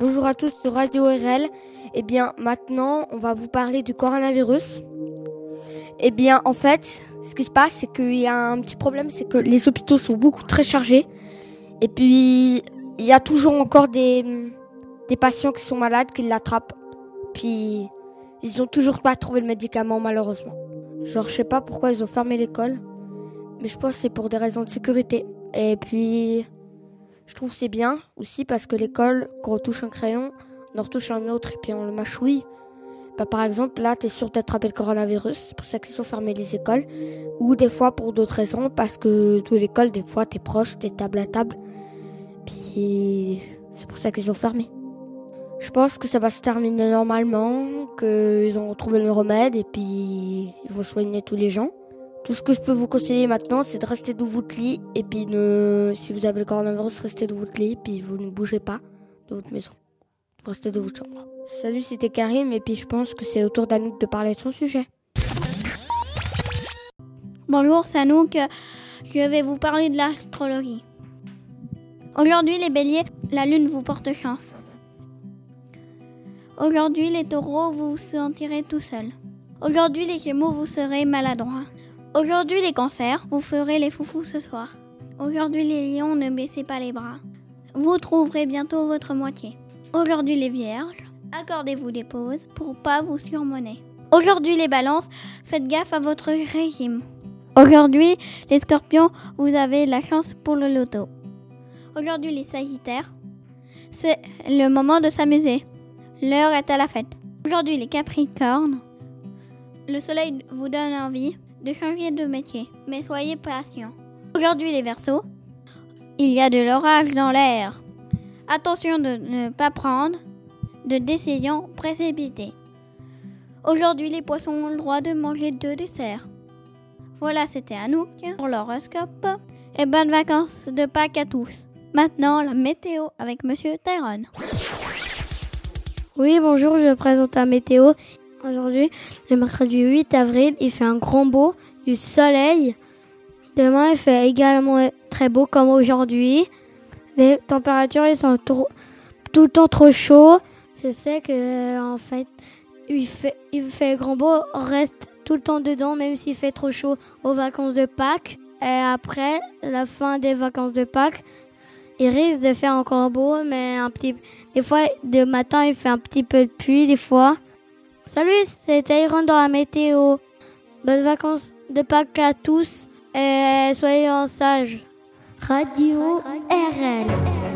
à tous sur Radio RL. Eh bien, maintenant, on va vous parler du coronavirus. Eh bien, en fait, ce qui se passe, c'est qu'il y a un petit problème, c'est que les hôpitaux sont beaucoup très chargés. Et puis, il y a toujours encore des, des patients qui sont malades, qui l'attrapent. Puis, ils ont toujours pas trouvé le médicament, malheureusement. Genre, je sais pas pourquoi ils ont fermé l'école. Mais je pense que c'est pour des raisons de sécurité. Et puis, je trouve c'est bien aussi parce que l'école, quand on touche un crayon, on en retouche un autre et puis on le mâchouille. Bah, par exemple, là, tu es sûr d'attraper le coronavirus, c'est pour ça qu'ils ont fermé les écoles. Ou des fois pour d'autres raisons, parce que de l'école, des fois, tu es proche, tu es table à table. Puis c'est pour ça qu'ils ont fermé. Je pense que ça va se terminer normalement, qu'ils ont retrouvé le remède et puis ils vont soigner tous les gens. Tout ce que je peux vous conseiller maintenant, c'est de rester dans votre lit et puis ne, si vous avez le coronavirus, restez dans votre lit et puis vous ne bougez pas de votre maison. Vous restez dans votre chambre. Salut, c'était Karim et puis je pense que c'est au tour d'Anouk de parler de son sujet. Bonjour, c'est Anouk. Je vais vous parler de l'astrologie. Aujourd'hui, les béliers, la lune vous porte chance. Aujourd'hui, les taureaux, vous vous sentirez tout seul. Aujourd'hui, les gémeaux, vous serez maladroits. Aujourd'hui, les cancers, vous ferez les foufous ce soir. Aujourd'hui, les lions, ne baissez pas les bras. Vous trouverez bientôt votre moitié. Aujourd'hui, les vierges, accordez-vous des pauses pour pas vous surmonner. Aujourd'hui, les balances, faites gaffe à votre régime. Aujourd'hui, les scorpions, vous avez la chance pour le loto. Aujourd'hui, les sagittaires, c'est le moment de s'amuser. L'heure est à la fête. Aujourd'hui, les capricornes, le soleil vous donne envie de changer de métier, mais soyez patient. Aujourd'hui, les versos, il y a de l'orage dans l'air. Attention de ne pas prendre de décisions précipitées. Aujourd'hui, les poissons ont le droit de manger deux desserts. Voilà, c'était Anouk pour l'horoscope. Et bonnes vacances de Pâques à tous. Maintenant, la météo avec Monsieur Tyrone. Oui, bonjour, je présente la météo. Aujourd'hui, le mercredi 8 avril, il fait un grand beau, du soleil. Demain, il fait également très beau comme aujourd'hui. Les températures ils sont tout le temps trop chauds. Je sais que en fait, il fait, il fait grand beau, on reste tout le temps dedans, même s'il fait trop chaud aux vacances de Pâques. Et après, la fin des vacances de Pâques, il risque de faire encore beau, mais un petit, des fois, de matin, il fait un petit peu de pluie, des fois. Salut, c'est Tyrone dans la météo. Bonnes vacances de Pâques à tous et soyez en sage. Radio RL.